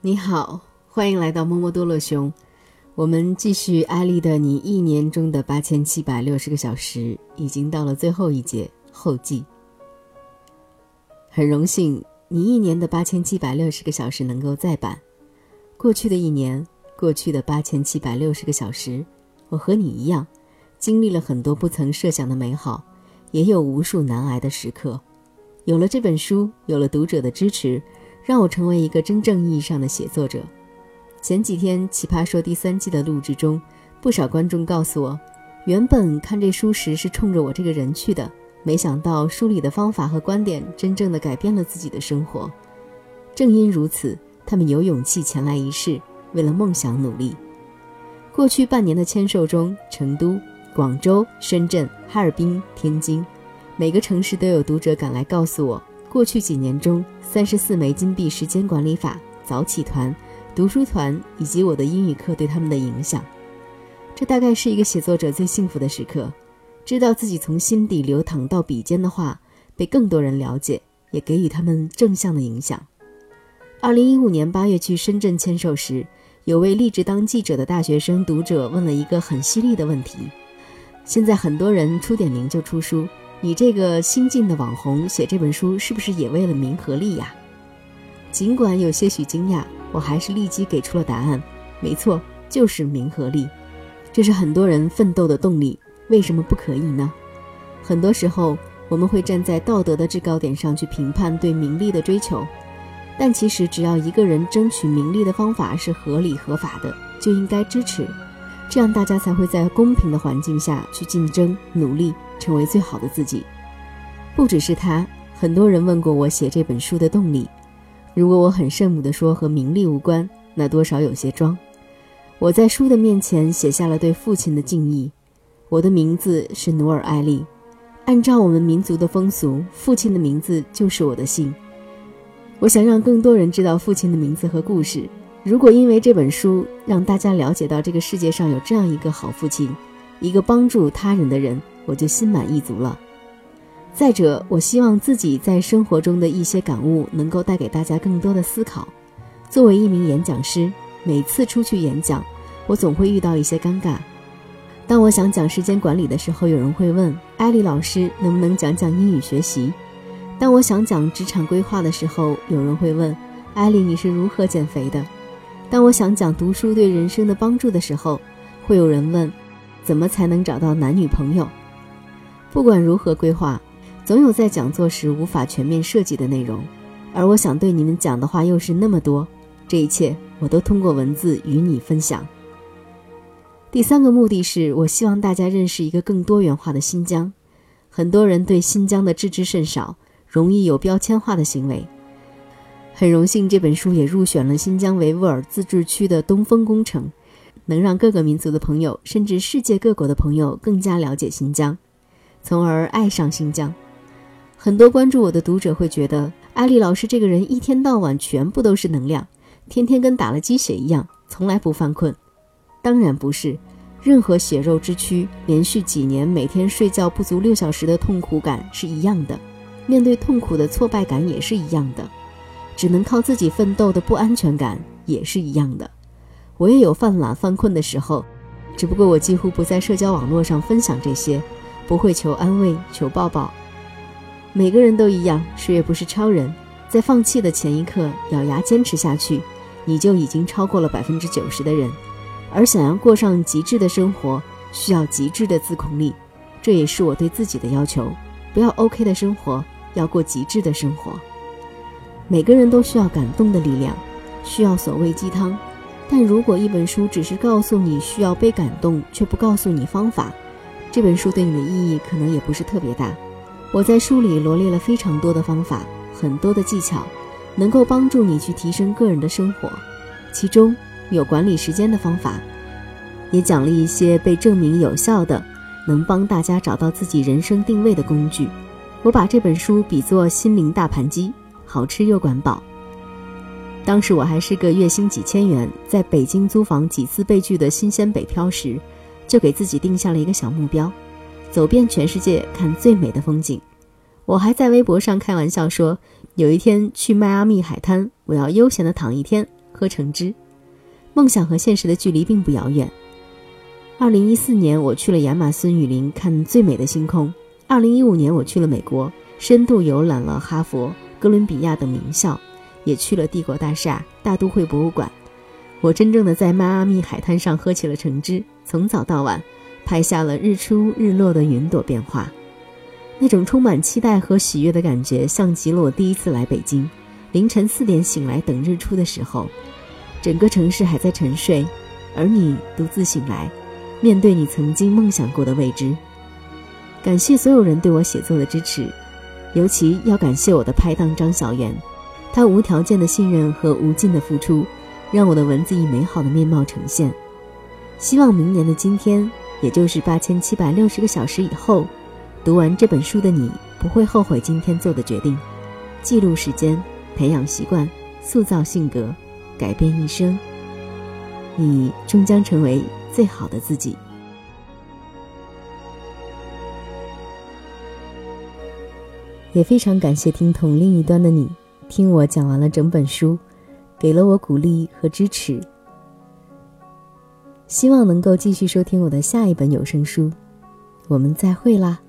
你好，欢迎来到摸摸多乐熊。我们继续艾丽的你一年中的八千七百六十个小时，已经到了最后一节后记。很荣幸你一年的八千七百六十个小时能够再版。过去的一年，过去的八千七百六十个小时，我和你一样，经历了很多不曾设想的美好，也有无数难挨的时刻。有了这本书，有了读者的支持。让我成为一个真正意义上的写作者。前几天《奇葩说》第三季的录制中，不少观众告诉我，原本看这书时是冲着我这个人去的，没想到书里的方法和观点真正的改变了自己的生活。正因如此，他们有勇气前来一试，为了梦想努力。过去半年的签售中，成都、广州、深圳、哈尔滨、天津，每个城市都有读者赶来告诉我。过去几年中，三十四枚金币时间管理法、早起团、读书团以及我的英语课对他们的影响，这大概是一个写作者最幸福的时刻。知道自己从心底流淌到笔尖的话被更多人了解，也给予他们正向的影响。二零一五年八月去深圳签售时，有位立志当记者的大学生读者问了一个很犀利的问题：现在很多人出点名就出书。你这个新晋的网红写这本书是不是也为了名和利呀？尽管有些许惊讶，我还是立即给出了答案。没错，就是名和利，这是很多人奋斗的动力。为什么不可以呢？很多时候，我们会站在道德的制高点上去评判对名利的追求，但其实只要一个人争取名利的方法是合理合法的，就应该支持。这样大家才会在公平的环境下去竞争、努力，成为最好的自己。不只是他，很多人问过我写这本书的动力。如果我很圣母地说和名利无关，那多少有些装。我在书的面前写下了对父亲的敬意。我的名字是努尔艾利，按照我们民族的风俗，父亲的名字就是我的姓。我想让更多人知道父亲的名字和故事。如果因为这本书让大家了解到这个世界上有这样一个好父亲，一个帮助他人的人，我就心满意足了。再者，我希望自己在生活中的一些感悟能够带给大家更多的思考。作为一名演讲师，每次出去演讲，我总会遇到一些尴尬。当我想讲时间管理的时候，有人会问艾丽老师能不能讲讲英语学习；当我想讲职场规划的时候，有人会问艾丽你是如何减肥的。当我想讲读书对人生的帮助的时候，会有人问：怎么才能找到男女朋友？不管如何规划，总有在讲座时无法全面设计的内容，而我想对你们讲的话又是那么多。这一切我都通过文字与你分享。第三个目的是我希望大家认识一个更多元化的新疆。很多人对新疆的知之甚少，容易有标签化的行为。很荣幸，这本书也入选了新疆维吾尔自治区的东风工程，能让各个民族的朋友，甚至世界各国的朋友更加了解新疆，从而爱上新疆。很多关注我的读者会觉得，艾丽老师这个人一天到晚全部都是能量，天天跟打了鸡血一样，从来不犯困。当然不是，任何血肉之躯连续几年每天睡觉不足六小时的痛苦感是一样的，面对痛苦的挫败感也是一样的。只能靠自己奋斗的不安全感也是一样的，我也有犯懒犯困的时候，只不过我几乎不在社交网络上分享这些，不会求安慰、求抱抱。每个人都一样，谁也不是超人，在放弃的前一刻咬牙坚持下去，你就已经超过了百分之九十的人。而想要过上极致的生活，需要极致的自控力，这也是我对自己的要求。不要 OK 的生活，要过极致的生活。每个人都需要感动的力量，需要所谓鸡汤。但如果一本书只是告诉你需要被感动，却不告诉你方法，这本书对你的意义可能也不是特别大。我在书里罗列了非常多的方法，很多的技巧，能够帮助你去提升个人的生活。其中有管理时间的方法，也讲了一些被证明有效的，能帮大家找到自己人生定位的工具。我把这本书比作心灵大盘鸡。好吃又管饱。当时我还是个月薪几千元，在北京租房几次被拒的新鲜北漂时，就给自己定下了一个小目标：走遍全世界看最美的风景。我还在微博上开玩笑说，有一天去迈阿密海滩，我要悠闲的躺一天，喝橙汁。梦想和现实的距离并不遥远。二零一四年，我去了亚马逊雨林看最美的星空；二零一五年，我去了美国，深度游览了哈佛、哥伦比亚等名校，也去了帝国大厦、大都会博物馆。我真正的在迈阿密海滩上喝起了橙汁，从早到晚，拍下了日出日落的云朵变化。那种充满期待和喜悦的感觉，像极了我第一次来北京，凌晨四点醒来等日出的时候。整个城市还在沉睡，而你独自醒来，面对你曾经梦想过的未知。感谢所有人对我写作的支持，尤其要感谢我的拍档张小媛，他无条件的信任和无尽的付出，让我的文字以美好的面貌呈现。希望明年的今天，也就是八千七百六十个小时以后，读完这本书的你不会后悔今天做的决定。记录时间，培养习惯，塑造性格。改变一生，你终将成为最好的自己。也非常感谢听筒另一端的你，听我讲完了整本书，给了我鼓励和支持。希望能够继续收听我的下一本有声书，我们再会啦。